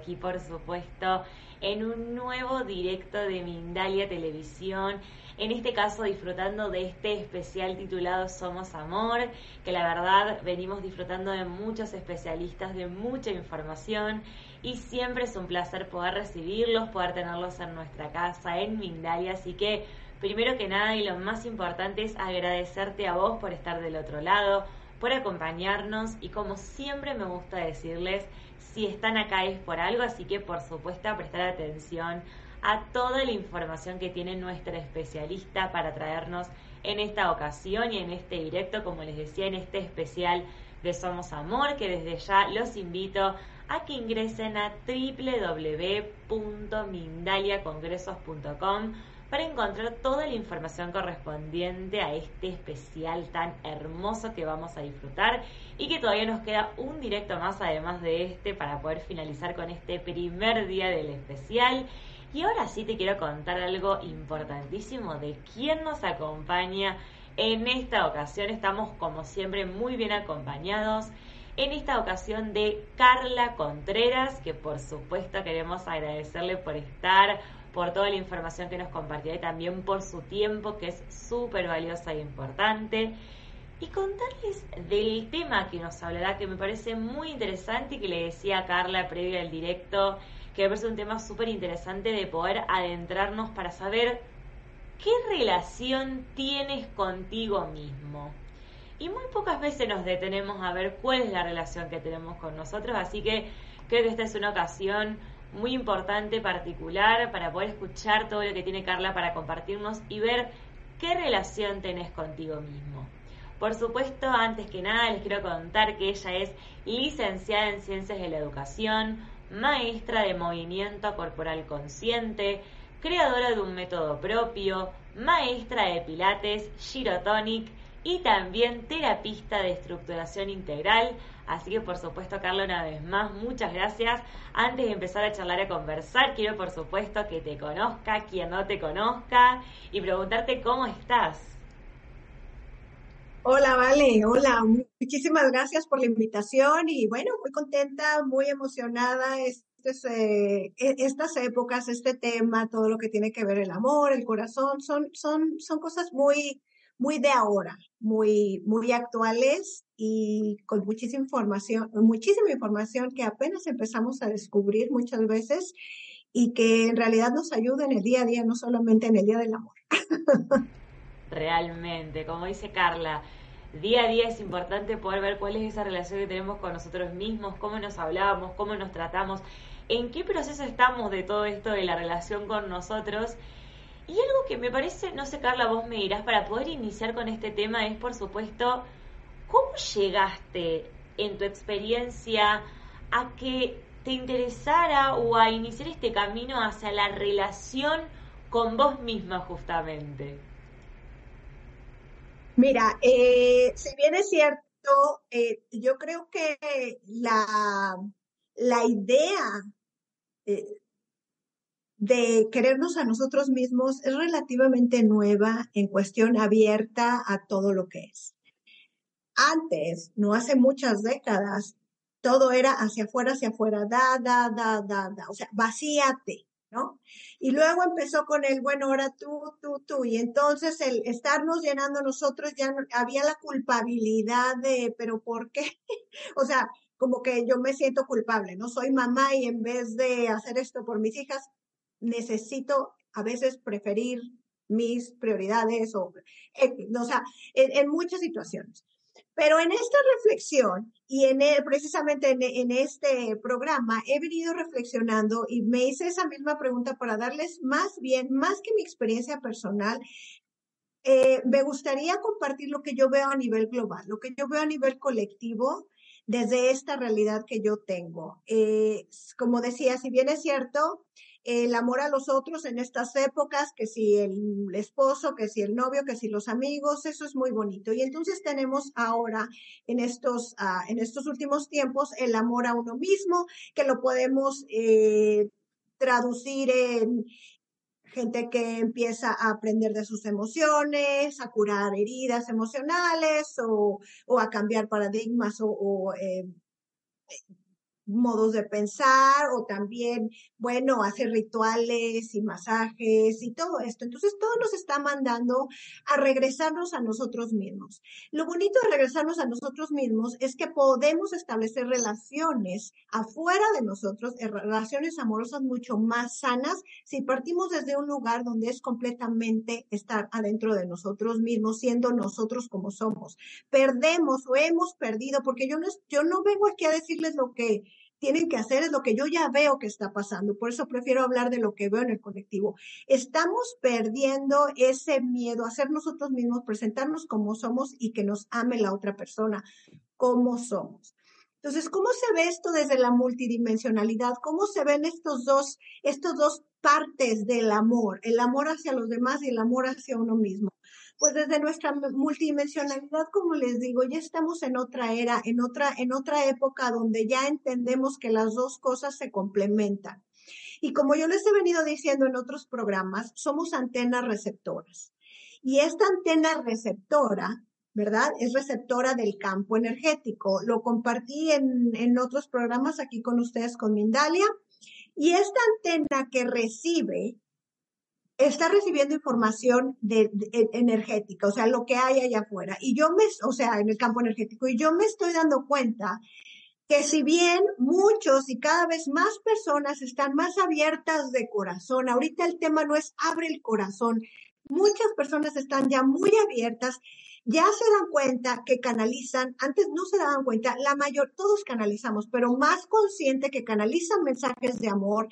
aquí, por supuesto, en un nuevo directo de Mindalia Televisión. En este caso, disfrutando de este especial titulado Somos Amor, que la verdad venimos disfrutando de muchos especialistas, de mucha información y siempre es un placer poder recibirlos, poder tenerlos en nuestra casa, en Mindalia. Así que Primero que nada y lo más importante es agradecerte a vos por estar del otro lado, por acompañarnos y como siempre me gusta decirles, si están acá es por algo, así que por supuesto prestar atención a toda la información que tiene nuestra especialista para traernos en esta ocasión y en este directo, como les decía, en este especial de Somos Amor, que desde ya los invito a que ingresen a www.mindaliacongresos.com para encontrar toda la información correspondiente a este especial tan hermoso que vamos a disfrutar y que todavía nos queda un directo más además de este para poder finalizar con este primer día del especial. Y ahora sí te quiero contar algo importantísimo de quién nos acompaña en esta ocasión. Estamos como siempre muy bien acompañados. En esta ocasión de Carla Contreras, que por supuesto queremos agradecerle por estar por toda la información que nos compartió y también por su tiempo, que es súper valiosa e importante. Y contarles del tema que nos hablará, que me parece muy interesante y que le decía a Carla previo al directo, que me parece un tema súper interesante de poder adentrarnos para saber qué relación tienes contigo mismo. Y muy pocas veces nos detenemos a ver cuál es la relación que tenemos con nosotros, así que creo que esta es una ocasión muy importante, particular, para poder escuchar todo lo que tiene Carla para compartirnos y ver qué relación tenés contigo mismo. Por supuesto, antes que nada, les quiero contar que ella es licenciada en Ciencias de la Educación, maestra de movimiento corporal consciente, creadora de un método propio, maestra de pilates, girotonic y también terapista de estructuración integral, Así que por supuesto, Carla, una vez más, muchas gracias. Antes de empezar a charlar a conversar, quiero por supuesto que te conozca, quien no te conozca, y preguntarte cómo estás. Hola, Vale, hola, muchísimas gracias por la invitación y bueno, muy contenta, muy emocionada. Este eh, e, estas épocas, este tema, todo lo que tiene que ver el amor, el corazón, son, son, son cosas muy, muy de ahora, muy, muy actuales y con muchísima información, muchísima información que apenas empezamos a descubrir muchas veces y que en realidad nos ayuda en el día a día, no solamente en el día del amor. Realmente, como dice Carla, día a día es importante poder ver cuál es esa relación que tenemos con nosotros mismos, cómo nos hablamos, cómo nos tratamos, en qué proceso estamos de todo esto de la relación con nosotros y algo que me parece, no sé Carla, vos me dirás, para poder iniciar con este tema es, por supuesto, ¿cómo llegaste en tu experiencia a que te interesara o a iniciar este camino hacia la relación con vos misma justamente? Mira, eh, si bien es cierto, eh, yo creo que la, la idea eh, de querernos a nosotros mismos es relativamente nueva en cuestión abierta a todo lo que es. Antes, no hace muchas décadas, todo era hacia afuera, hacia afuera, da, da, da, da, da, o sea, vacíate, ¿no? Y luego empezó con el, bueno, ahora tú, tú, tú, y entonces el estarnos llenando nosotros ya había la culpabilidad de, pero ¿por qué? o sea, como que yo me siento culpable, ¿no? Soy mamá y en vez de hacer esto por mis hijas, necesito a veces preferir mis prioridades o, o sea, en, muchas situaciones. Pero en esta reflexión y en precisamente en, este programa he venido reflexionando y me hice esa misma pregunta para darles más bien, más que mi experiencia personal, eh, me gustaría compartir lo que yo veo a nivel global, lo que yo veo a nivel colectivo desde esta realidad que yo tengo. Eh, como decía, si bien es cierto, el amor a los otros en estas épocas, que si el esposo, que si el novio, que si los amigos, eso es muy bonito. Y entonces tenemos ahora en estos, ah, en estos últimos tiempos el amor a uno mismo, que lo podemos eh, traducir en, gente que empieza a aprender de sus emociones, a curar heridas emocionales o, o a cambiar paradigmas o, o eh, modos de pensar o también, bueno, hacer rituales y masajes y todo esto. Entonces, todo nos está mandando a regresarnos a nosotros mismos. Lo bonito de regresarnos a nosotros mismos es que podemos establecer relaciones afuera de nosotros, eh, relaciones amorosas mucho más sanas si partimos desde un lugar donde es completamente estar adentro de nosotros mismos, siendo nosotros como somos. Perdemos o hemos perdido, porque yo no, yo no vengo aquí a decirles lo que tienen que hacer es lo que yo ya veo que está pasando. Por eso prefiero hablar de lo que veo en el colectivo. Estamos perdiendo ese miedo a ser nosotros mismos, presentarnos como somos y que nos ame la otra persona como somos. Entonces, ¿cómo se ve esto desde la multidimensionalidad? ¿Cómo se ven estos dos, estos dos partes del amor? El amor hacia los demás y el amor hacia uno mismo pues desde nuestra multidimensionalidad, como les digo, ya estamos en otra era, en otra, en otra época donde ya entendemos que las dos cosas se complementan. Y como yo les he venido diciendo en otros programas, somos antenas receptoras. Y esta antena receptora, ¿verdad? Es receptora del campo energético. Lo compartí en, en otros programas aquí con ustedes, con Mindalia. Y esta antena que recibe está recibiendo información de, energética, o sea, lo que hay allá afuera. Y yo me, o sea, en el campo energético, y yo me estoy dando cuenta que si bien muchos y cada vez más personas están más abiertas de corazón, ahorita el tema no es abre el corazón, muchas personas están ya muy abiertas, ya se dan cuenta que canalizan, antes no se daban cuenta, la mayor, todos canalizamos, pero más consciente que canalizan mensajes de amor,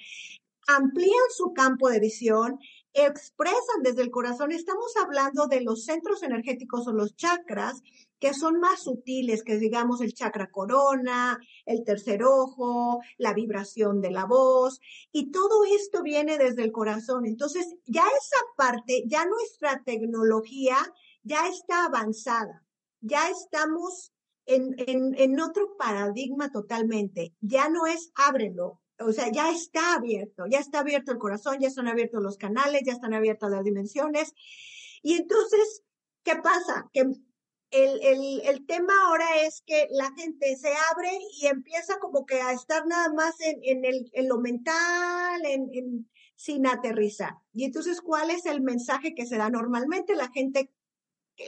amplían su campo de visión expresan desde el corazón. Estamos hablando de los centros energéticos o los chakras que son más sutiles, que digamos el chakra corona, el tercer ojo, la vibración de la voz, y todo esto viene desde el corazón. Entonces, ya esa parte, ya nuestra tecnología ya está avanzada, ya estamos en, en, otro paradigma totalmente. Ya no es ábrelo, o sea, ya está abierto, ya está abierto el corazón, ya están abiertos los canales, ya están abiertas las dimensiones. Y entonces, ¿qué pasa? Que el, el, el, tema ahora es que la gente se abre y empieza como que a estar nada más en, en, el, en lo mental, en, sin aterrizar. Y entonces, ¿cuál es el mensaje que se da normalmente? La gente,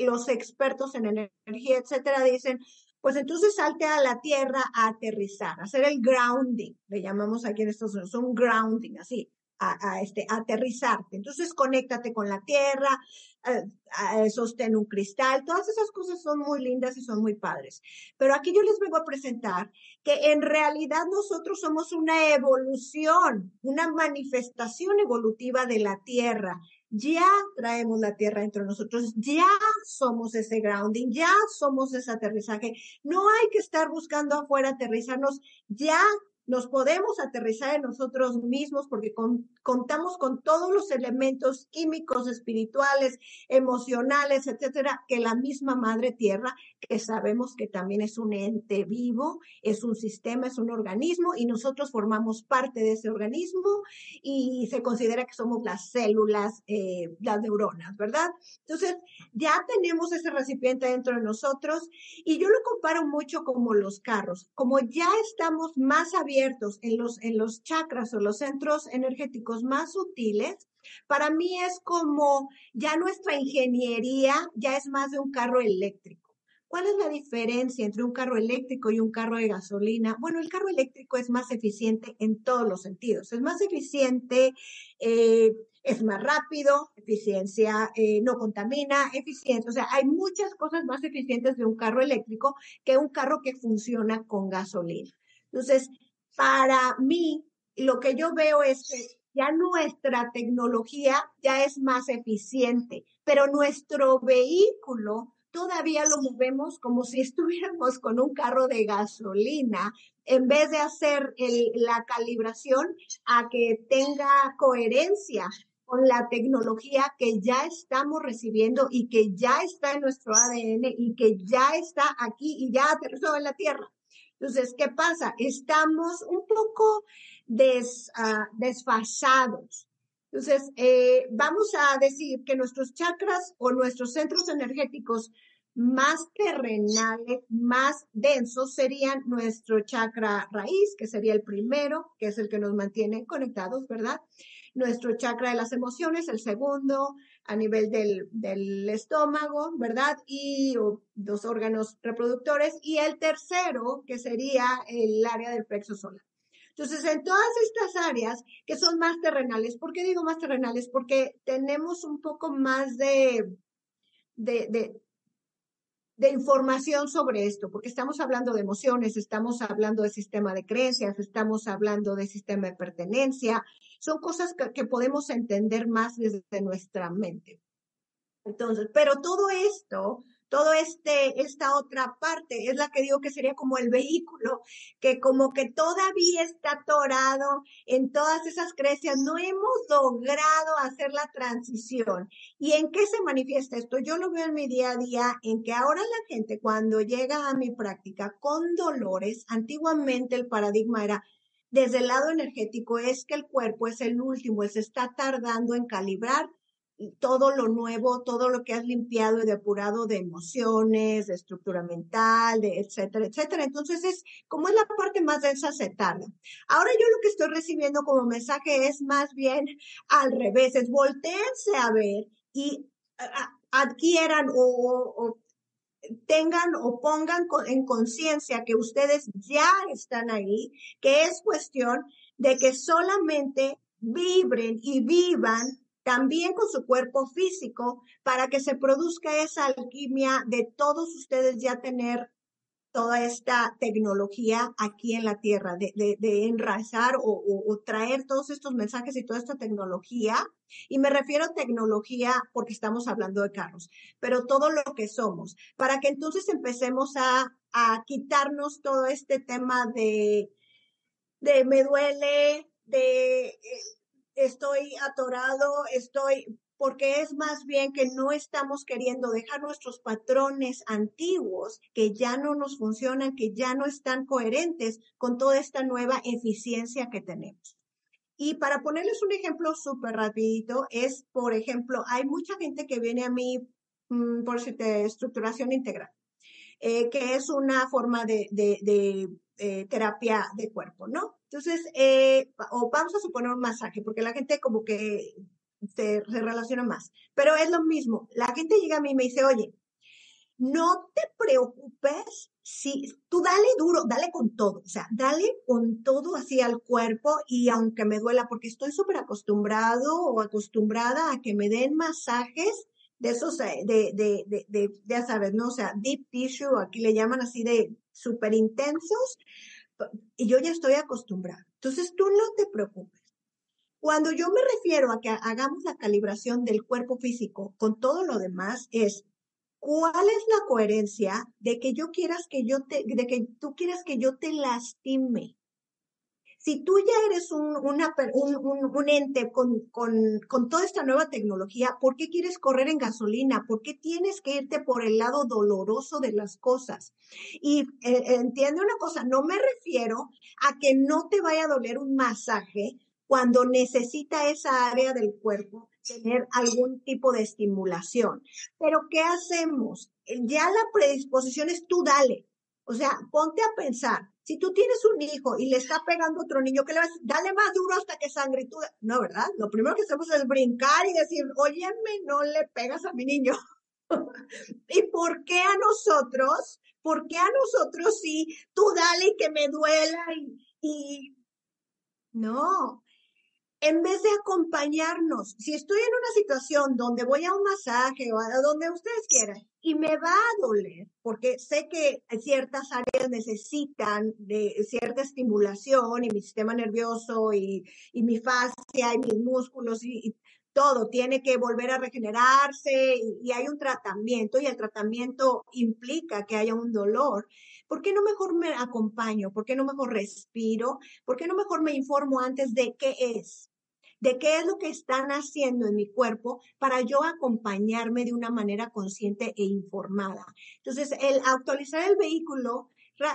los expertos en energía, etcétera, dicen, pues entonces salte a la tierra a aterrizar, a hacer el grounding, le llamamos aquí en Estados Unidos, un grounding, así, a, este, aterrizarte. Entonces conéctate con la tierra, eh, sostén un cristal, todas esas cosas son muy lindas y son muy padres. Pero aquí yo les vengo a presentar que en realidad nosotros somos una evolución, una manifestación evolutiva de la tierra ya traemos la tierra entre nosotros, ya somos ese grounding, ya somos ese aterrizaje. No hay que estar buscando afuera aterrizarnos, ya nos podemos aterrizar en nosotros mismos porque contamos con todos los elementos químicos, espirituales, emocionales, etcétera, que la misma madre tierra, que sabemos que también es un ente vivo, es un sistema, es un organismo y nosotros formamos parte de ese organismo y se considera que somos las células, eh, las neuronas, ¿verdad? Entonces, ya tenemos ese recipiente dentro de nosotros y yo lo comparo mucho como los carros, como ya estamos más abiertos en los, en los chakras o los centros energéticos más sutiles, para mí es como ya nuestra ingeniería ya es más de un carro eléctrico. ¿Cuál es la diferencia entre un carro eléctrico y un carro de gasolina? Bueno, el carro eléctrico es más eficiente en todos los sentidos. Es más eficiente, eh, es más rápido, eficiencia, eh, no contamina, eficiente. O sea, hay muchas cosas más eficientes de un carro eléctrico que un carro que funciona con gasolina. Entonces, para mí, lo que yo veo es que ya nuestra tecnología ya es más eficiente, pero nuestro vehículo todavía lo movemos como si estuviéramos con un carro de gasolina, en vez de hacer la calibración a que tenga coherencia con la tecnología que ya estamos recibiendo y que ya está en nuestro ADN y que ya está aquí y ya aterrizó en la Tierra. Entonces, ¿qué pasa? Estamos un poco ah, desfasados entonces, eh, vamos a decir que nuestros chakras o nuestros centros energéticos más terrenales, más densos, serían nuestro chakra raíz, que sería el primero, que es el que nos mantiene conectados, ¿verdad? Nuestro chakra de las emociones, el segundo, a nivel del, del estómago, ¿verdad? Y los órganos reproductores. Y el tercero, que sería el área del plexo solar. Entonces, en todas estas áreas que son más terrenales, ¿por qué digo más terrenales? Porque tenemos un poco más de, de, de, información sobre esto, porque estamos hablando de emociones, estamos hablando de sistema de creencias, estamos hablando de sistema de pertenencia, son cosas que, podemos entender más desde nuestra mente. Entonces, pero todo esto todo este, esta otra parte es la que digo que sería como el vehículo, que como que todavía está atorado en todas esas creencias, no hemos logrado hacer la transición. ¿Y en qué se manifiesta esto? Yo lo veo en mi día a día, en que ahora la gente cuando llega a mi práctica con dolores, antiguamente el paradigma era, desde el lado energético es que el cuerpo es el último, se está tardando en calibrar todo lo nuevo, todo lo que has limpiado y depurado de emociones, de estructura mental, de etcétera, etcétera. Entonces es como es la parte más densa se tarda. Ahora yo lo que estoy recibiendo como mensaje es más bien al revés, es volteense a ver y adquieran o, o tengan o pongan en conciencia que ustedes ya están ahí, que es cuestión de que solamente vibren y vivan también con su cuerpo físico, para que se produzca esa alquimia de todos ustedes ya tener toda esta tecnología aquí en la Tierra, de, de, enraizar o, traer todos estos mensajes y toda esta tecnología. Y me refiero a tecnología porque estamos hablando de carros, pero todo lo que somos, para que entonces empecemos a, a quitarnos todo este tema de, de me duele, de... Eh, estoy atorado, estoy, porque es más bien que no estamos queriendo dejar nuestros patrones antiguos que ya no nos funcionan, que ya no están coherentes con toda esta nueva eficiencia que tenemos. Y para ponerles un ejemplo súper rapidito, es, por ejemplo, hay mucha gente que viene a mí mm, por estructuración integral, eh, que es una forma de, eh, terapia de cuerpo, ¿no? Entonces, eh, o vamos a suponer un masaje, porque la gente como que se, relaciona más, pero es lo mismo. La gente llega a mí y me dice, oye, no te preocupes si tú dale duro, dale con todo, o sea, dale con todo así al cuerpo y aunque me duela, porque estoy súper acostumbrado o acostumbrada a que me den masajes de esos, eh, de, de, ya sabes, ¿no? O sea, deep tissue, aquí le llaman así de súper intensos, y yo ya estoy acostumbrada. Entonces, tú no te preocupes. Cuando yo me refiero a que hagamos la calibración del cuerpo físico con todo lo demás, es cuál es la coherencia de que yo quieras que yo te, de que tú quieras que yo te lastime. Si tú ya eres un, un, ente con, con, con, toda esta nueva tecnología, ¿por qué quieres correr en gasolina? ¿Por qué tienes que irte por el lado doloroso de las cosas? Y eh, entiende una cosa, no me refiero a que no te vaya a doler un masaje cuando necesita esa área del cuerpo tener algún tipo de estimulación. Pero ¿qué hacemos? Ya la predisposición es tú dale. O sea, ponte a pensar, si tú tienes un hijo y le está pegando a otro niño, ¿qué le vas? Dale más duro hasta que sangre. Tú, no, ¿verdad? Lo primero que hacemos es brincar y decir, óyeme, no le pegas a mi niño. ¿Y por qué a nosotros? ¿Por qué a nosotros sí? Tú dale que me duela y, y... No, en vez de acompañarnos, si estoy en una situación donde voy a un masaje o a donde ustedes quieran y me va a doler, porque sé que ciertas áreas necesitan de cierta estimulación y mi sistema nervioso y, mi fascia y mis músculos y, todo tiene que volver a regenerarse y, y hay un tratamiento y el tratamiento implica que haya un dolor. ¿Por qué no mejor me acompaño? ¿Por qué no mejor respiro? ¿Por qué no mejor me informo antes de qué es? de qué es lo que están haciendo en mi cuerpo para yo acompañarme de una manera consciente e informada. Entonces, el actualizar el vehículo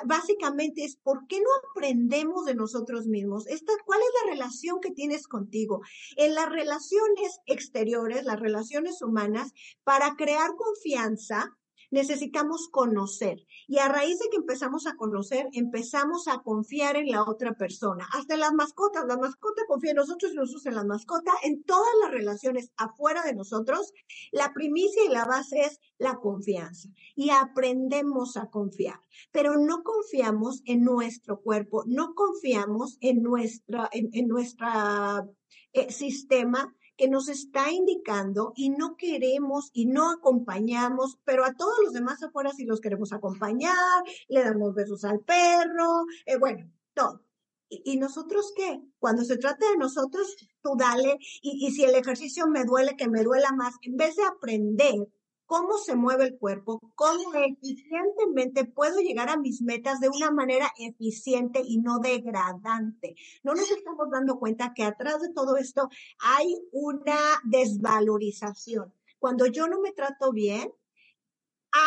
básicamente es por qué no aprendemos de nosotros mismos. Esta, ¿Cuál es la relación que tienes contigo? En las relaciones exteriores, las relaciones humanas, para crear confianza, necesitamos conocer. Y a raíz de que empezamos a conocer, empezamos a confiar en la otra persona. Hasta en las mascotas, la mascota confía en nosotros y nosotros en la mascota. En todas las relaciones afuera de nosotros, la primicia y la base es la confianza. Y aprendemos a confiar. Pero no confiamos en nuestro cuerpo, no confiamos en, nuestra, en, nuestra eh, sistema que nos está indicando y no queremos y no acompañamos, pero a todos los demás afuera sí los queremos acompañar, le damos besos al perro, eh, bueno, todo. ¿Y, nosotros qué? Cuando se trata de nosotros, tú dale, y, y si el ejercicio me duele, que me duela más, en vez de aprender cómo se mueve el cuerpo, cómo eficientemente puedo llegar a mis metas de una manera eficiente y no degradante. No nos estamos dando cuenta que atrás de todo esto hay una desvalorización. Cuando yo no me trato bien,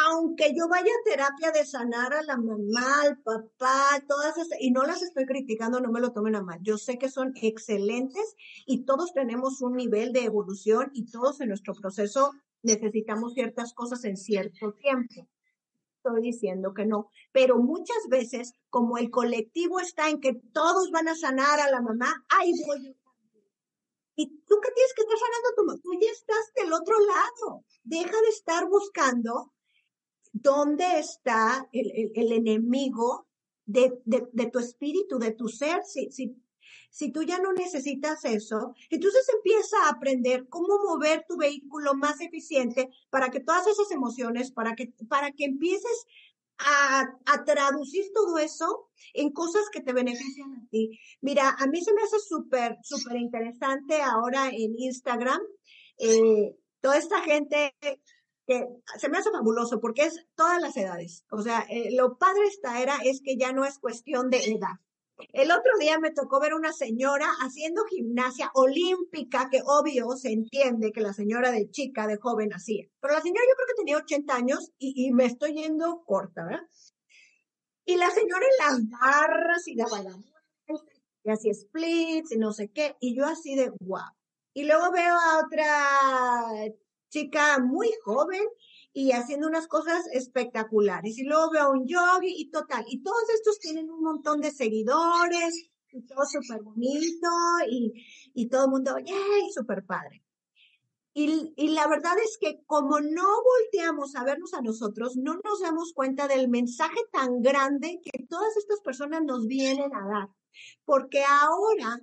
aunque yo vaya a terapia de sanar a la mamá, al papá, todas esas, y no las estoy criticando, no me lo tomen a mal. Yo sé que son excelentes y todos tenemos un nivel de evolución y todos en nuestro proceso necesitamos ciertas cosas en cierto tiempo. Estoy diciendo que no, pero muchas veces, como el colectivo está en que todos van a sanar a la mamá, ay, voy y tú qué tienes que estar sanando tu mamá, tú ya estás del otro lado. Deja de estar buscando dónde está el, el, enemigo de, de, de, tu espíritu, de tu ser. Si, si si tú ya no necesitas eso, entonces empieza a aprender cómo mover tu vehículo más eficiente para que todas esas emociones, para que, para que empieces a, a, traducir todo eso en cosas que te benefician a ti. Mira, a mí se me hace súper, súper interesante ahora en Instagram, eh, toda esta gente que se me hace fabuloso porque es todas las edades. O sea, eh, lo padre esta era es que ya no es cuestión de edad. El otro día me tocó ver una señora haciendo gimnasia olímpica, que obvio se entiende que la señora de chica, de joven hacía. Pero la señora yo creo que tenía 80 años y, me estoy yendo corta, ¿verdad? Y la señora en las barras y daba la y hacía splits y no sé qué. Y yo así de guau. Y luego veo a otra chica muy joven y haciendo unas cosas espectaculares. Y luego veo un yogi y total. Y todos estos tienen un montón de seguidores y todo súper bonito y, y todo el mundo, ¡yay! Súper padre. Y, y, la verdad es que como no volteamos a vernos a nosotros, no nos damos cuenta del mensaje tan grande que todas estas personas nos vienen a dar. Porque ahora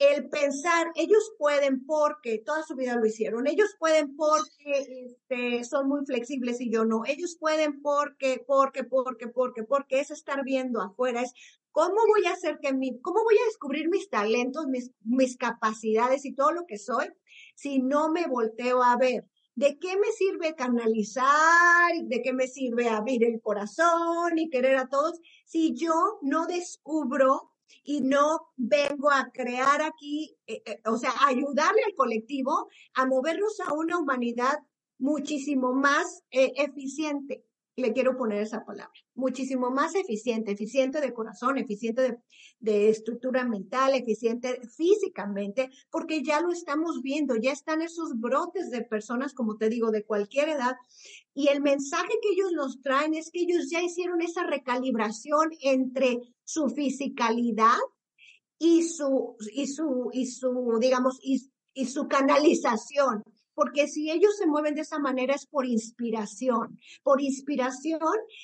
el pensar, ellos pueden porque toda su vida lo hicieron, ellos pueden porque este, son muy flexibles y yo no, ellos pueden porque, porque, porque, porque, porque es estar viendo afuera, es cómo voy a hacer que mi, cómo voy a descubrir mis talentos, mis, mis capacidades y todo lo que soy si no me volteo a ver. ¿De qué me sirve canalizar? ¿De qué me sirve abrir el corazón y querer a todos si yo no descubro y no vengo a crear aquí, eh, eh, o sea, ayudarle al colectivo a movernos a una humanidad muchísimo más eh, eficiente. Le quiero poner esa palabra, muchísimo más eficiente, eficiente de corazón, eficiente de, de estructura mental, eficiente físicamente, porque ya lo estamos viendo, ya están esos brotes de personas, como te digo, de cualquier edad, y el mensaje que ellos nos traen es que ellos ya hicieron esa recalibración entre su fisicalidad y su, y su, y su, digamos, y, y su canalización. Porque si ellos se mueven de esa manera es por inspiración, por inspiración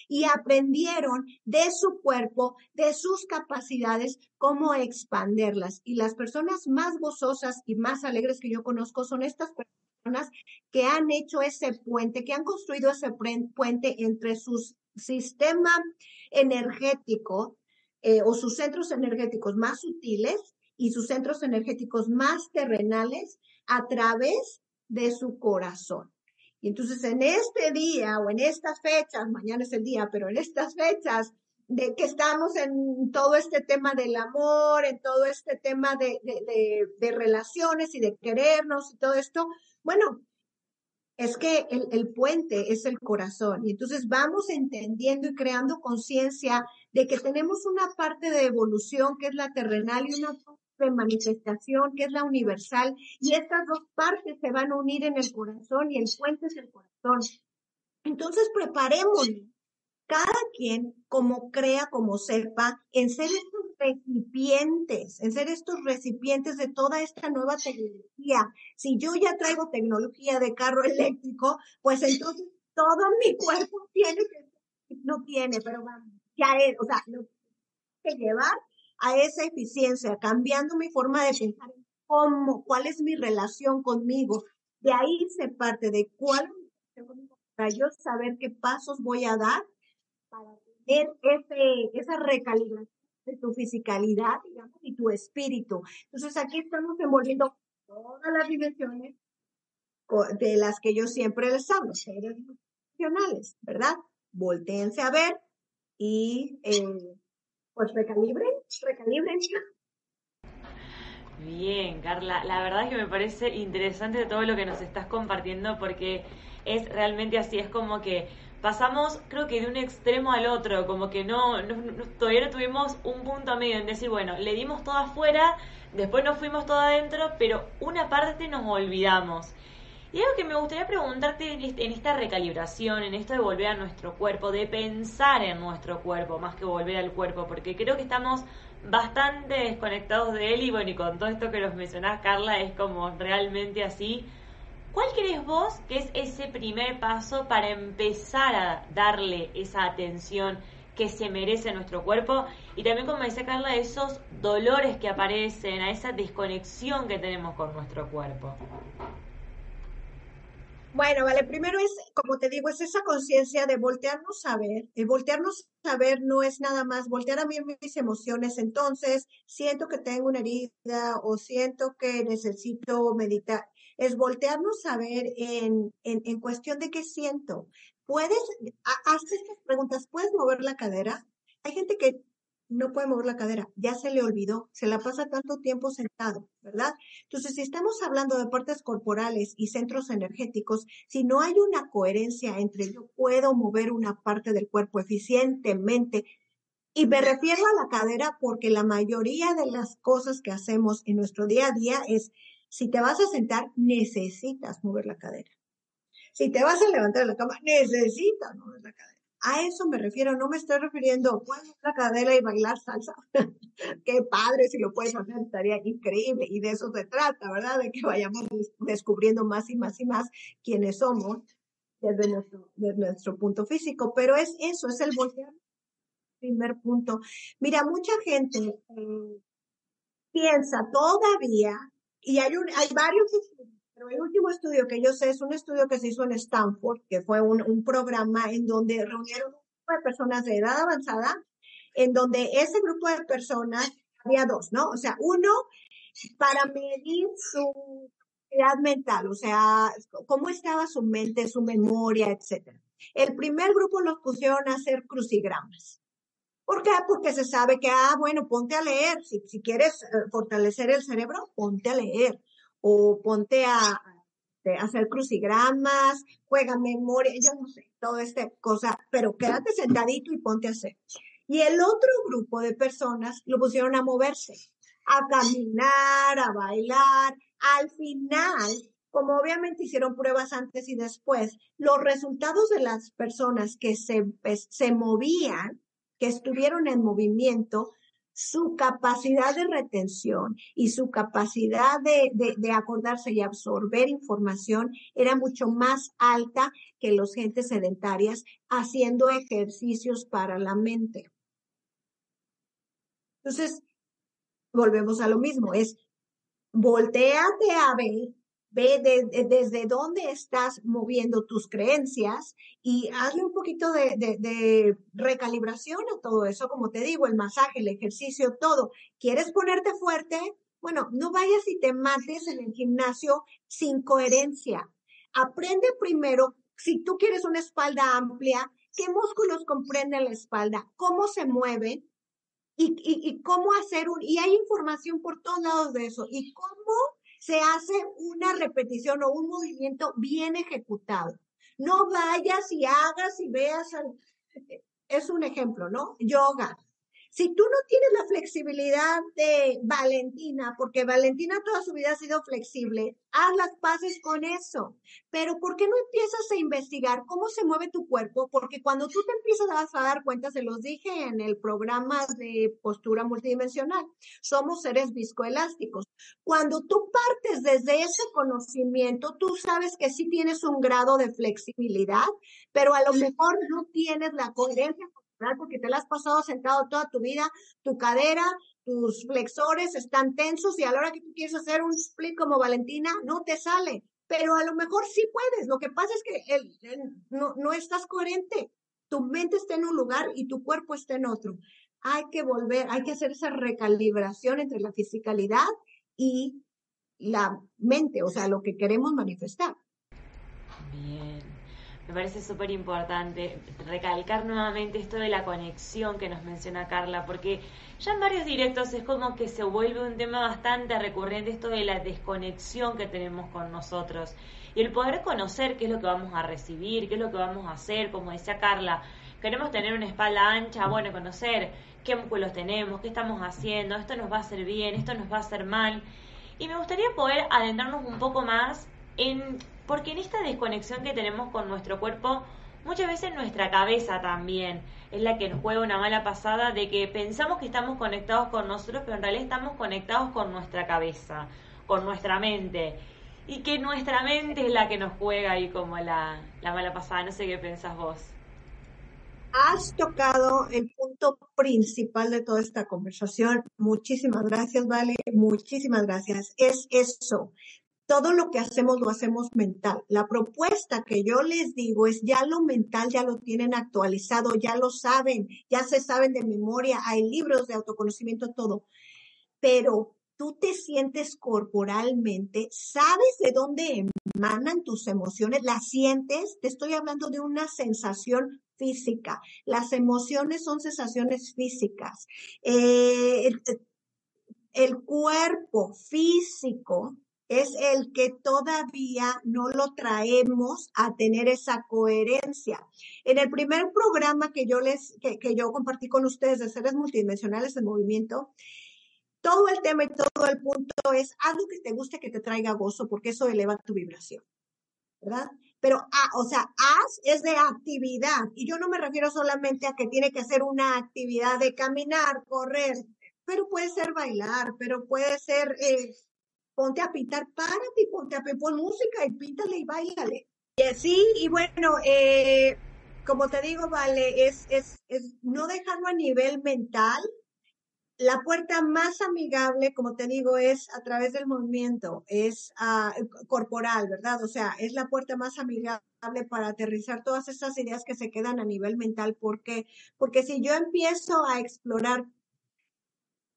y aprendieron de su cuerpo, de sus capacidades, cómo expanderlas. Y las personas más gozosas y más alegres que yo conozco son estas personas que han hecho ese puente, que han construido ese puente entre su sistema energético eh, o sus centros energéticos más sutiles y sus centros energéticos más terrenales a través de su corazón. Y entonces en este día o en estas fechas, mañana es el día, pero en estas fechas de que estamos en todo este tema del amor, en todo este tema de, de, relaciones y de querernos y todo esto, bueno, es que el, el, puente es el corazón. Y entonces vamos entendiendo y creando conciencia de que tenemos una parte de evolución que es la terrenal y una de manifestación, que es la universal, y estas dos partes se van a unir en el corazón y el puente es el corazón. Entonces preparemos cada quien como crea, como sepa, en ser estos recipientes, en ser estos recipientes de toda esta nueva tecnología. Si yo ya traigo tecnología de carro eléctrico, pues entonces todo mi cuerpo tiene que, no tiene, pero vamos, ya es, o sea, lo que llevar a esa eficiencia, cambiando mi forma de pensar, cómo, cuál es mi relación conmigo. De ahí se parte de cuál para yo saber qué pasos voy a dar para tener ese, esa recalibración de tu fisicalidad, digamos, y tu espíritu. Entonces aquí estamos envolviendo todas las dimensiones de las que yo siempre les hablo, seres emocionales, ¿verdad? Voltéense a ver y eh, pues recalibren, recalibren. Bien, Carla, la verdad es que me parece interesante todo lo que nos estás compartiendo porque es realmente así, es como que pasamos creo que de un extremo al otro, como que no, todavía no tuvimos un punto medio en decir, bueno, le dimos todo afuera, después nos fuimos todo adentro, pero una parte nos olvidamos. Y algo que me gustaría preguntarte en esta recalibración, en esto de volver a nuestro cuerpo, de pensar en nuestro cuerpo más que volver al cuerpo, porque creo que estamos bastante desconectados de él y bueno, y con todo esto que nos mencionás, Carla, es como realmente así. ¿Cuál crees vos que es ese primer paso para empezar a darle esa atención que se merece nuestro cuerpo? Y también, como dice Carla, esos dolores que aparecen, a esa desconexión que tenemos con nuestro cuerpo. Bueno, vale, primero es, como te digo, es esa conciencia de voltearnos a ver. El voltearnos a ver no es nada más voltear a mí mis emociones. Entonces, siento que tengo una herida o siento que necesito meditar. Es voltearnos a ver en, en, en cuestión de qué siento. Puedes, hacer estas preguntas, ¿puedes mover la cadera? Hay gente que no puede mover la cadera, ya se le olvidó, se la pasa tanto tiempo sentado, ¿verdad? Entonces, si estamos hablando de partes corporales y centros energéticos, si no hay una coherencia entre yo puedo mover una parte del cuerpo eficientemente, y me refiero a la cadera porque la mayoría de las cosas que hacemos en nuestro día a día es, si te vas a sentar, necesitas mover la cadera. Si te vas a levantar de la cama, necesitas mover la cadera. A eso me refiero, no me estoy refiriendo, a la cadera y bailar salsa. Qué padre, si lo puedes hacer, estaría increíble. Y de eso se trata, ¿verdad? De que vayamos descubriendo más y más y más quiénes somos desde nuestro, desde nuestro punto físico. Pero es eso, es el voltear. Primer punto. Mira, mucha gente eh, piensa todavía, y hay, un, hay varios pero el último estudio que yo sé es un estudio que se hizo en Stanford, que fue un, programa en donde reunieron un grupo de personas de edad avanzada, en donde ese grupo de personas, había dos, ¿no? O sea, uno para medir su edad mental, o sea, cómo estaba su mente, su memoria, etcétera. El primer grupo los pusieron a hacer crucigramas. ¿Por qué? Porque se sabe que, ah, bueno, ponte a leer. Si, si quieres eh, fortalecer el cerebro, ponte a leer o ponte a, hacer crucigramas, juega memoria, yo no sé, toda esta cosa, pero quédate sentadito y ponte a hacer. Y el otro grupo de personas lo pusieron a moverse, a caminar, a bailar. Al final, como obviamente hicieron pruebas antes y después, los resultados de las personas que se, se movían, que estuvieron en movimiento, su capacidad de retención y su capacidad de, de, acordarse y absorber información era mucho más alta que los gentes sedentarias haciendo ejercicios para la mente. Entonces, volvemos a lo mismo, es volteate a ver ve desde dónde estás moviendo tus creencias y hazle un poquito de, recalibración a todo eso, como te digo, el masaje, el ejercicio, todo. ¿Quieres ponerte fuerte? Bueno, no vayas y te mates en el gimnasio sin coherencia. Aprende primero, si tú quieres una espalda amplia, qué músculos comprende la espalda, cómo se mueven y, y cómo hacer un, y hay información por todos lados de eso, y cómo se hace una repetición o un movimiento bien ejecutado. No vayas y hagas y veas, es un ejemplo, ¿no? Yoga. Si tú no tienes la flexibilidad de Valentina, porque Valentina toda su vida ha sido flexible, haz las paces con eso. Pero ¿por qué no empiezas a investigar cómo se mueve tu cuerpo? Porque cuando tú te empiezas a dar cuenta, se los dije en el programa de postura multidimensional, somos seres viscoelásticos. Cuando tú partes desde ese conocimiento, tú sabes que sí tienes un grado de flexibilidad, pero a lo mejor no tienes la coherencia porque te la has pasado sentado toda tu vida, tu cadera, tus flexores están tensos y a la hora que tú quieres hacer un split como Valentina, no te sale. Pero a lo mejor sí puedes. Lo que pasa es que no, no estás coherente. Tu mente está en un lugar y tu cuerpo está en otro. Hay que volver, hay que hacer esa recalibración entre la fisicalidad y la mente, o sea, lo que queremos manifestar. Bien me parece súper importante recalcar nuevamente esto de la conexión que nos menciona Carla, porque ya en varios directos es como que se vuelve un tema bastante recurrente esto de la desconexión que tenemos con nosotros y el poder conocer qué es lo que vamos a recibir, qué es lo que vamos a hacer, como decía Carla, queremos tener una espalda ancha, bueno, conocer qué músculos tenemos, qué estamos haciendo, esto nos va a hacer bien, esto nos va a hacer mal. Y me gustaría poder adentrarnos un poco más en porque en esta desconexión que tenemos con nuestro cuerpo, muchas veces nuestra cabeza también es la que nos juega una mala pasada de que pensamos que estamos conectados con nosotros, pero en realidad estamos conectados con nuestra cabeza, con nuestra mente. Y que nuestra mente es la que nos juega ahí como la, la mala pasada. No sé qué pensás vos. Has tocado el punto principal de toda esta conversación. Muchísimas gracias, Vale. Muchísimas gracias. Es eso, todo lo que hacemos lo hacemos mental. La propuesta que yo les digo es ya lo mental ya lo tienen actualizado, ya lo saben, ya se saben de memoria, hay libros de autoconocimiento, todo. Pero tú te sientes corporalmente, sabes de dónde emanan tus emociones, las sientes, te estoy hablando de una sensación física. Las emociones son sensaciones físicas. Eh, el cuerpo físico es el que todavía no lo traemos a tener esa coherencia. En el primer programa que yo les, que, yo compartí con ustedes de seres multidimensionales de movimiento, todo el tema y todo el punto es algo que te guste, que te traiga gozo, porque eso eleva tu vibración, ¿verdad? Pero, ah, o sea, haz es de actividad. Y yo no me refiero solamente a que tiene que ser una actividad de caminar, correr, pero puede ser bailar, pero puede ser eh, ponte a pintar, párate y ponte a pon música y píntale y bailale. Y así, y bueno, eh, como te digo, vale, es, es, es no dejarlo a nivel mental. La puerta más amigable, como te digo, es a través del movimiento, es uh, corporal, ¿verdad? O sea, es la puerta más amigable para aterrizar todas esas ideas que se quedan a nivel mental. ¿Por qué? Porque si yo empiezo a explorar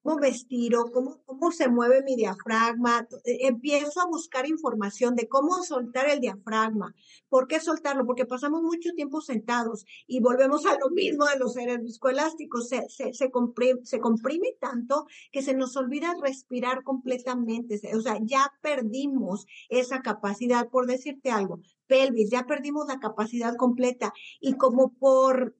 cómo me estiro, cómo, cómo se mueve mi diafragma. Eh, empiezo a buscar información de cómo soltar el diafragma. ¿Por qué soltarlo? Porque pasamos mucho tiempo sentados y volvemos a lo mismo de los seres viscoelásticos. Se, se, se, se comprime tanto que se nos olvida respirar completamente. O sea, ya perdimos esa capacidad, por decirte algo, pelvis, ya perdimos la capacidad completa. Y como por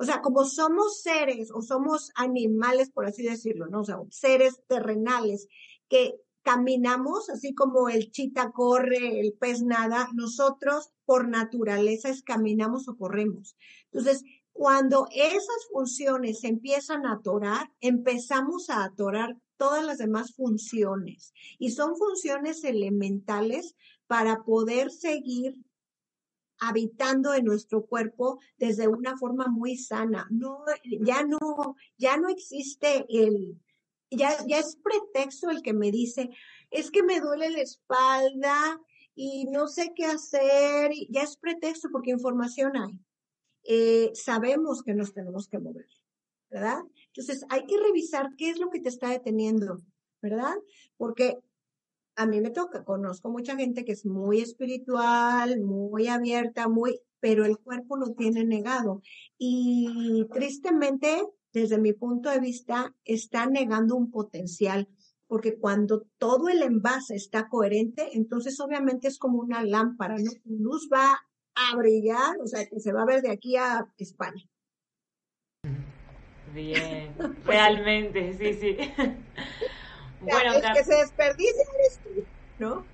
o sea, como somos seres o somos animales, por así decirlo, ¿no? O sea, seres terrenales que caminamos, así como el chita corre, el pez nada, nosotros por naturaleza es caminamos o corremos. Entonces, Cuando esas funciones se empiezan a atorar, empezamos a atorar todas las demás funciones y son funciones elementales para poder seguir habitando en nuestro cuerpo desde una forma muy sana. No, ya no, ya no existe el, ya, ya es pretexto el que me dice, es que me duele la espalda y no sé qué hacer, ya es pretexto porque información hay. Eh, sabemos que nos tenemos que mover, ¿verdad? Entonces hay que revisar qué es lo que te está deteniendo, ¿verdad? Porque a mí me toca, conozco mucha gente que es muy espiritual, muy abierta, muy, pero el cuerpo lo tiene negado. Y tristemente, desde mi punto de vista, está negando un potencial, porque cuando todo el envase está coherente, entonces obviamente es como una lámpara, ¿no? Luz va a brillar, o sea, que se va a ver de aquí a España. Bien, realmente, sí, sí. Bueno, el que se desperdicia eres tú, ¿no?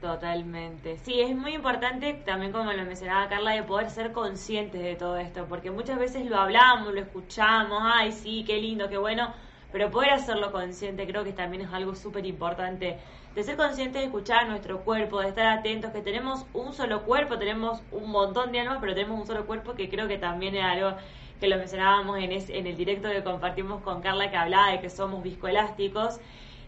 Totalmente. Sí, es muy importante también, como lo mencionaba Carla, de poder ser conscientes de todo esto, porque muchas veces lo hablamos, lo escuchamos, ay, sí, qué lindo, qué bueno, pero poder hacerlo consciente creo que también es algo súper importante de ser conscientes de escuchar nuestro cuerpo, de estar atentos, que tenemos un solo cuerpo, tenemos un montón de almas, pero tenemos un solo cuerpo que creo que también es algo que lo mencionábamos en, en el directo que compartimos con Carla que hablaba de que somos viscoelásticos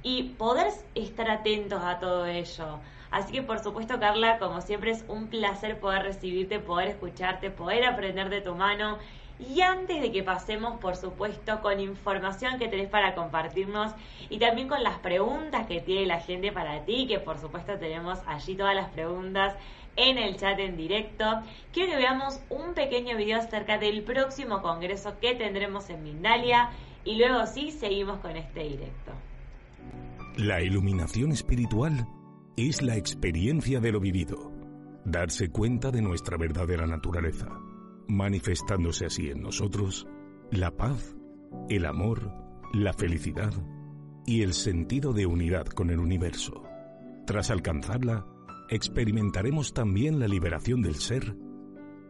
y poder estar atentos a todo ello. Así que por supuesto Carla, como siempre es un placer poder recibirte, poder escucharte, poder aprender de tu mano y antes de que pasemos, por supuesto, con información que tenés para compartirnos y también con las preguntas que tiene la gente para ti, que por supuesto tenemos allí todas las preguntas en el chat en directo, quiero que veamos un pequeño video acerca del próximo congreso que tendremos en Mindalia y luego sí seguimos con este directo. La iluminación espiritual es la experiencia de lo vivido, darse cuenta de nuestra verdadera naturaleza manifestándose así en nosotros la paz, el amor, la felicidad y el sentido de unidad con el universo. Tras alcanzarla, experimentaremos también la liberación del ser,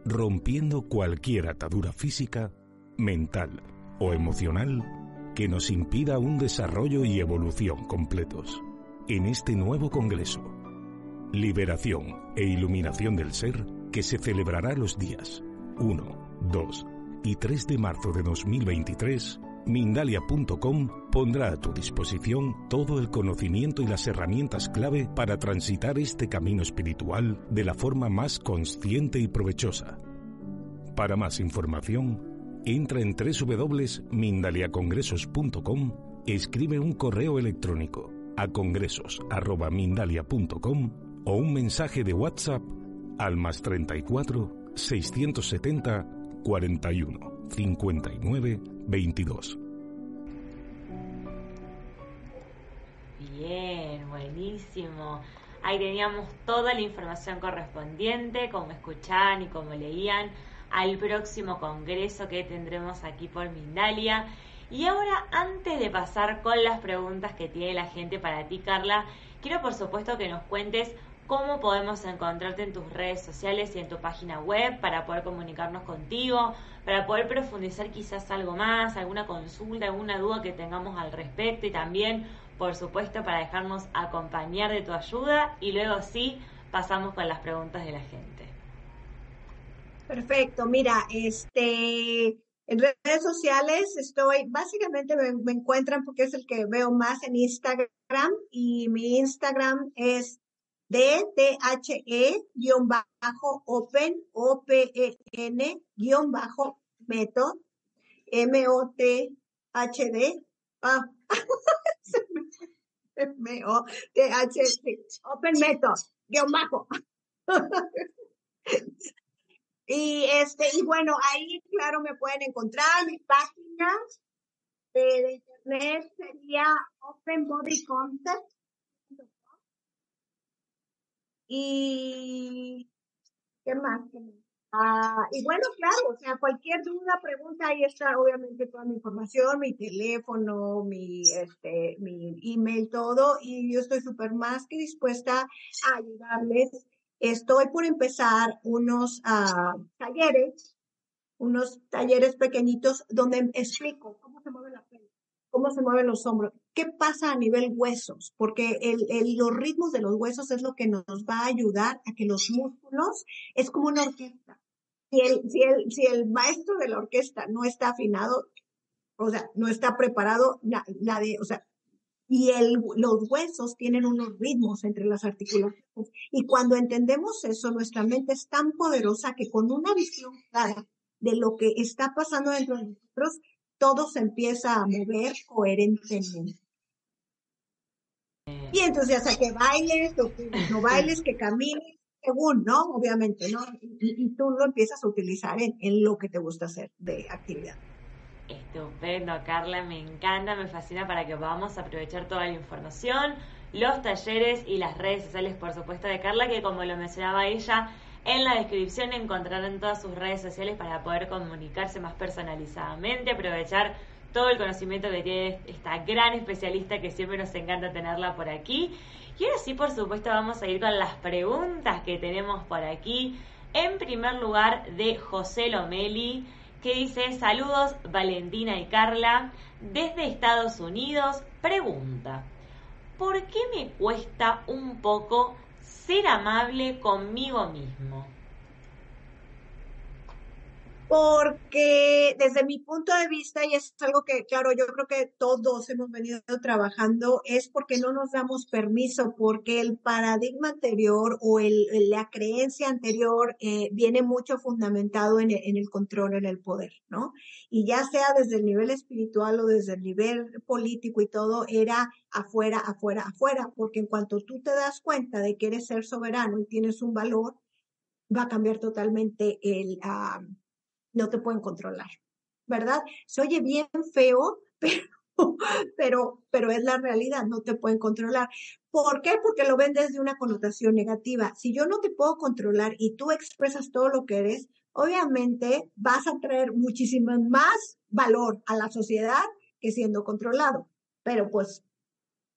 rompiendo cualquier atadura física, mental o emocional que nos impida un desarrollo y evolución completos. En este nuevo Congreso, Liberación e Iluminación del Ser, que se celebrará los días 1, 2 y 3 de marzo de 2023, Mindalia.com pondrá a tu disposición todo el conocimiento y las herramientas clave para transitar este camino espiritual de la forma más consciente y provechosa. Para más información, entra en www.mindaliacongresos.com, escribe un correo electrónico a congresos.mindalia.com o un mensaje de WhatsApp al más 34 670 41 59 22. Bien, buenísimo. Ahí teníamos toda la información correspondiente, como escuchaban y como leían, al próximo congreso que tendremos aquí por Mindalia. Y ahora, antes de pasar con las preguntas que tiene la gente para ti, Carla, quiero por supuesto que nos cuentes cómo podemos encontrarte en tus redes sociales y en tu página web para poder comunicarnos contigo, para poder profundizar quizás algo más, alguna consulta, alguna duda que tengamos al respecto y también, por supuesto, para dejarnos acompañar de tu ayuda y luego sí pasamos con las preguntas de la gente. Perfecto, mira, este, en redes sociales estoy, básicamente me, encuentran porque es el que veo más en Instagram y mi Instagram es D-T-H-E-open, O-P-E-N, guion bajo, método, M-O-T-H-D, ah, M-O-T-H-D, Open Method, guion bajo. Y este, y bueno, ahí, claro, me pueden encontrar mis páginas de internet sería Open Body Concept y, ¿qué más? Ah, y bueno, claro, o sea, cualquier duda, pregunta, ahí está obviamente toda mi información, mi teléfono, mi, este, mi email, todo, y yo estoy súper más que dispuesta a ayudarles. Estoy por empezar unos uh, talleres unos talleres pequeñitos donde explico cómo se mueve la piel, cómo se mueven los hombros, qué pasa a nivel huesos, porque el, los ritmos de los huesos es lo que nos va a ayudar a que los músculos, es como una orquesta. Si el maestro de la orquesta no está afinado, o sea, no está preparado, nadie, o sea, y el, los huesos tienen unos ritmos entre las articulaciones. Y cuando entendemos eso, nuestra mente es tan poderosa que con una visión clara de lo que está pasando dentro de nosotros, todo se empieza a mover coherentemente. Y entonces, ya sea que bailes o que no bailes, que camines, según, ¿no? Obviamente, ¿no? Y, tú lo empiezas a utilizar en, en lo que te gusta hacer de actividad. Estupendo, Carla, me encanta, me fascina para que podamos aprovechar toda la información, los talleres y las redes sociales, por supuesto, de Carla, que como lo mencionaba ella, en la descripción encontrarán todas sus redes sociales para poder comunicarse más personalizadamente, aprovechar todo el conocimiento que tiene esta gran especialista que siempre nos encanta tenerla por aquí. Y ahora sí, por supuesto, vamos a ir con las preguntas que tenemos por aquí. En primer lugar, de José Lomeli, que dice, saludos Valentina y Carla, desde Estados Unidos, pregunta, ¿por qué me cuesta un poco ser amable conmigo mismo? Porque desde mi punto de vista, y es algo que, claro, yo creo que todos hemos venido trabajando, es porque no nos damos permiso, porque el paradigma anterior o el, la creencia anterior eh, viene mucho fundamentado en el, control, en el poder, ¿no? Y ya sea desde el nivel espiritual o desde el nivel político y todo, era afuera, afuera, afuera, porque en cuanto tú te das cuenta de que eres ser soberano y tienes un valor, va a cambiar totalmente el, uh, no te pueden controlar, ¿verdad? Se oye bien feo, pero, pero, pero es la realidad, no te pueden controlar. ¿Por qué? Porque lo ven desde una connotación negativa. Si yo no te puedo controlar y tú expresas todo lo que eres, obviamente vas a traer muchísimo más valor a la sociedad que siendo controlado. Pero pues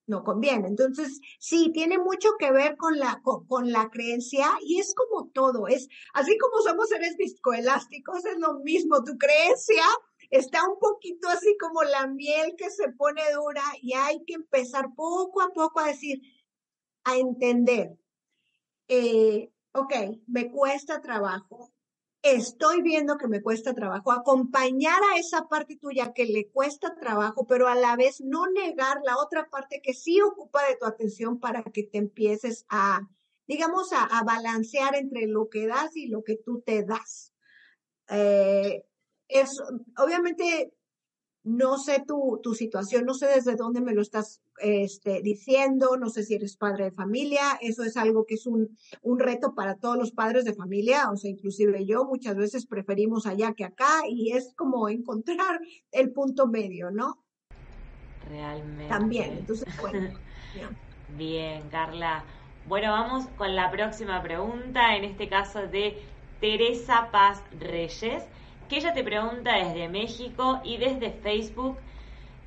no conviene. Entonces, sí, tiene mucho que ver con la, con, la creencia y es como todo, es así como somos seres viscoelásticos, es lo mismo, tu creencia está un poquito así como la miel que se pone dura y hay que empezar poco a poco a decir, a entender, eh, ok, me cuesta trabajo, estoy viendo que me cuesta trabajo, acompañar a esa parte tuya que le cuesta trabajo, pero a la vez no negar la otra parte que sí ocupa de tu atención para que te empieces a, digamos, a, balancear entre lo que das y lo que tú te das. Eh, es, obviamente no sé tu, tu situación, no sé desde dónde me lo estás este, diciendo, no sé si eres padre de familia, eso es algo que es un, un reto para todos los padres de familia, o sea, inclusive yo muchas veces preferimos allá que acá y es como encontrar el punto medio, ¿no? Realmente. También, entonces, bueno. Bien, Carla. Bueno, vamos con la próxima pregunta, en este caso de Teresa Paz Reyes que ella te pregunta desde México y desde Facebook.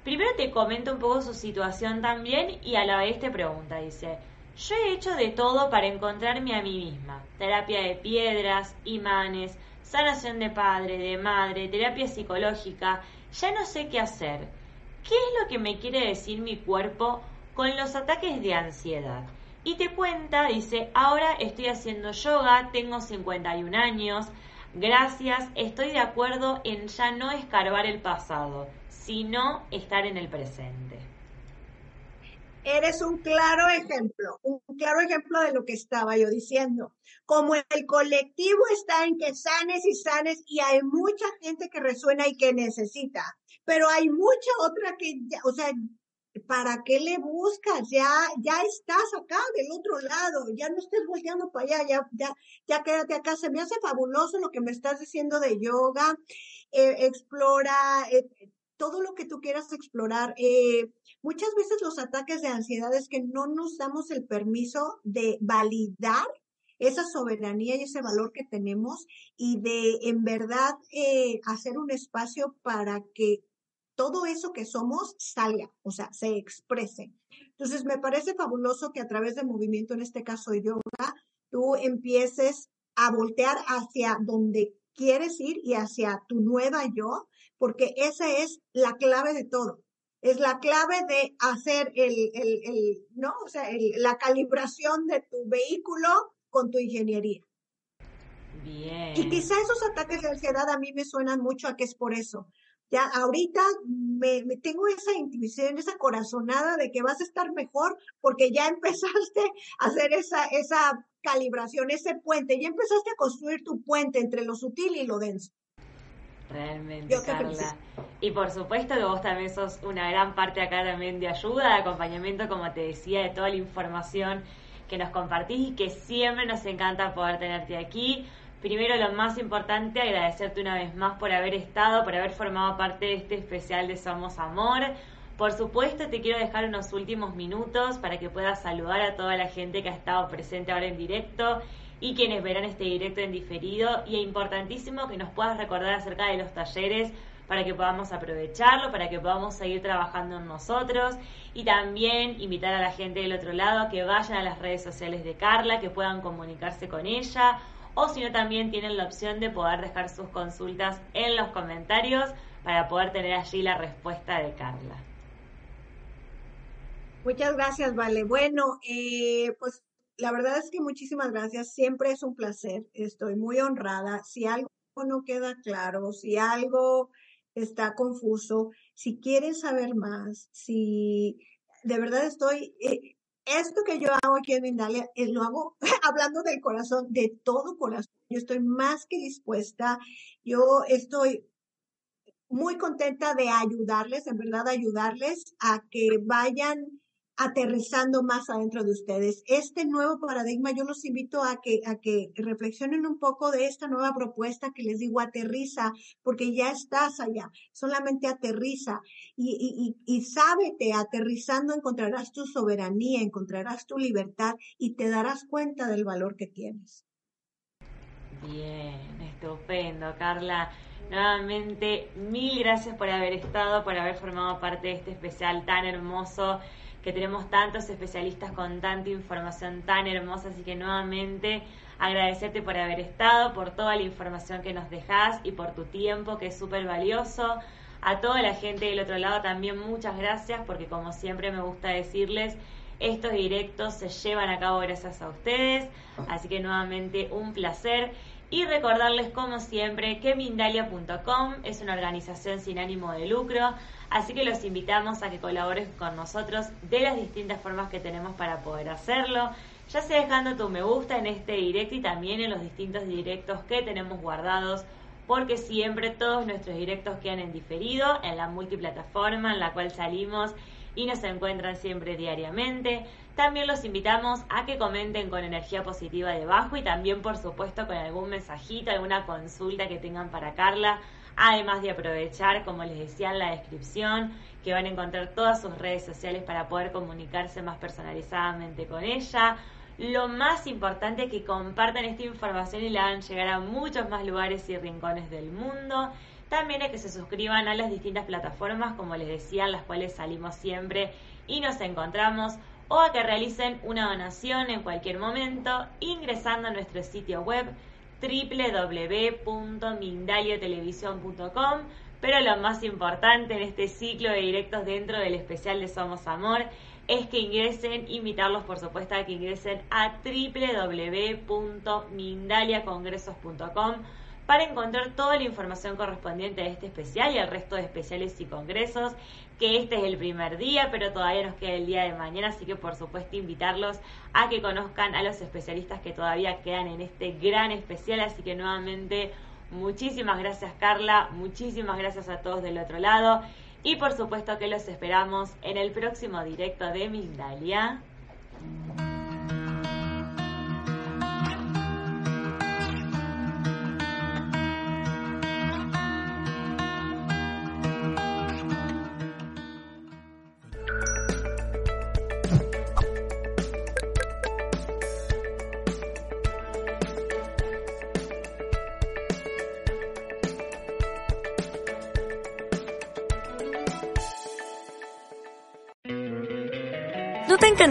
Primero te comento un poco su situación también y a la vez te pregunta, dice, yo he hecho de todo para encontrarme a mí misma. Terapia de piedras, imanes, sanación de padre, de madre, terapia psicológica. Ya no sé qué hacer. ¿Qué es lo que me quiere decir mi cuerpo con los ataques de ansiedad? Y te cuenta, dice, ahora estoy haciendo yoga, tengo 51 años, Gracias, estoy de acuerdo en ya no escarbar el pasado, sino estar en el presente. Eres un claro ejemplo, un claro ejemplo de lo que estaba yo diciendo. Como el colectivo está en que sanes y sanes y hay mucha gente que resuena y que necesita, pero hay mucha otra que, o sea, ¿para qué le buscas? Ya, ya estás acá del otro lado, ya no estés volteando para allá, ya, ya, ya quédate acá. Se me hace fabuloso lo que me estás diciendo de yoga, eh, explora eh, todo lo que tú quieras explorar. Eh, muchas veces los ataques de ansiedad es que no nos damos el permiso de validar esa soberanía y ese valor que tenemos y de en verdad hacer un espacio para que todo eso que somos salga, o sea, se exprese. Entonces, me parece fabuloso que a través del movimiento, en este caso yoga, tú empieces a voltear hacia donde quieres ir y hacia tu nueva yo, porque esa es la clave de todo. Es la clave de hacer el, el, el ¿no? O sea, la calibración de tu vehículo con tu ingeniería. Bien. Y quizá esos ataques de ansiedad a mí me suenan mucho a que es por eso. Ya ahorita me, tengo esa intuición, esa corazonada de que vas a estar mejor porque ya empezaste a hacer esa, esa calibración, ese puente, ya empezaste a construir tu puente entre lo sutil y lo denso. Realmente, Carla. Y por supuesto que vos también sos una gran parte acá también de ayuda, de acompañamiento, como te decía, de toda la información que nos compartís y que siempre nos encanta poder tenerte aquí. Primero, lo más importante, agradecerte una vez más por haber estado, por haber formado parte de este especial de Somos Amor. Por supuesto, te quiero dejar unos últimos minutos para que puedas saludar a toda la gente que ha estado presente ahora en directo y quienes verán este directo en diferido. Y es importantísimo que nos puedas recordar acerca de los talleres para que podamos aprovecharlo, para que podamos seguir trabajando en nosotros y también invitar a la gente del otro lado a que vayan a las redes sociales de Carla, que puedan comunicarse con ella o si no también tienen la opción de poder dejar sus consultas en los comentarios para poder tener allí la respuesta de Carla. Muchas gracias, Vale. Bueno, eh, pues la verdad es que muchísimas gracias. Siempre es un placer. Estoy muy honrada. Si algo no queda claro, si algo está confuso, si quieren saber más, si de verdad estoy, eh, esto que yo hago aquí en Mindalia, eh, lo hago hablando del corazón, de todo corazón. Yo estoy más que dispuesta, yo estoy muy contenta de ayudarles, en verdad ayudarles a que vayan aterrizando más adentro de ustedes. Este nuevo paradigma, yo los invito a que, a que reflexionen un poco de esta nueva propuesta que les digo, aterriza, porque ya estás allá, solamente aterriza y, y, y, sábete, aterrizando encontrarás tu soberanía, encontrarás tu libertad y te darás cuenta del valor que tienes. Bien, estupendo, Carla. Nuevamente, mil gracias por haber estado, por haber formado parte de este especial tan hermoso que tenemos tantos especialistas con tanta información tan hermosa, así que nuevamente agradecerte por haber estado, por toda la información que nos dejas y por tu tiempo que es súper valioso. A toda la gente del otro lado también muchas gracias porque como siempre me gusta decirles, estos directos se llevan a cabo gracias a ustedes, así que nuevamente un placer y recordarles como siempre que Mindalia.com es una organización sin ánimo de lucro, así que los invitamos a que colaboren con nosotros de las distintas formas que tenemos para poder hacerlo, ya sea dejando tu me gusta en este directo y también en los distintos directos que tenemos guardados porque siempre todos nuestros directos quedan en diferido en la multiplataforma en la cual salimos y nos encuentran siempre diariamente. También los invitamos a que comenten con energía positiva debajo y también, por supuesto, con algún mensajito, alguna consulta que tengan para Carla. Además de aprovechar, como les decía en la descripción, que van a encontrar todas sus redes sociales para poder comunicarse más personalizadamente con ella. Lo más importante es que compartan esta información y la hagan llegar a muchos más lugares y rincones del mundo. También es que se suscriban a las distintas plataformas, como les decía, en las cuales salimos siempre y nos encontramos o a que realicen una donación en cualquier momento ingresando a nuestro sitio web www.mindaliotelevisión.com. Pero lo más importante en este ciclo de directos dentro del especial de Somos Amor es que ingresen, invitarlos por supuesto a que ingresen a www.mindaliacongresos.com para encontrar toda la información correspondiente a este especial y al resto de especiales y congresos, que este es el primer día, pero todavía nos queda el día de mañana, así que por supuesto invitarlos a que conozcan a los especialistas que todavía quedan en este gran especial, así que nuevamente muchísimas gracias Carla, muchísimas gracias a todos del otro lado y por supuesto que los esperamos en el próximo directo de Mindalia.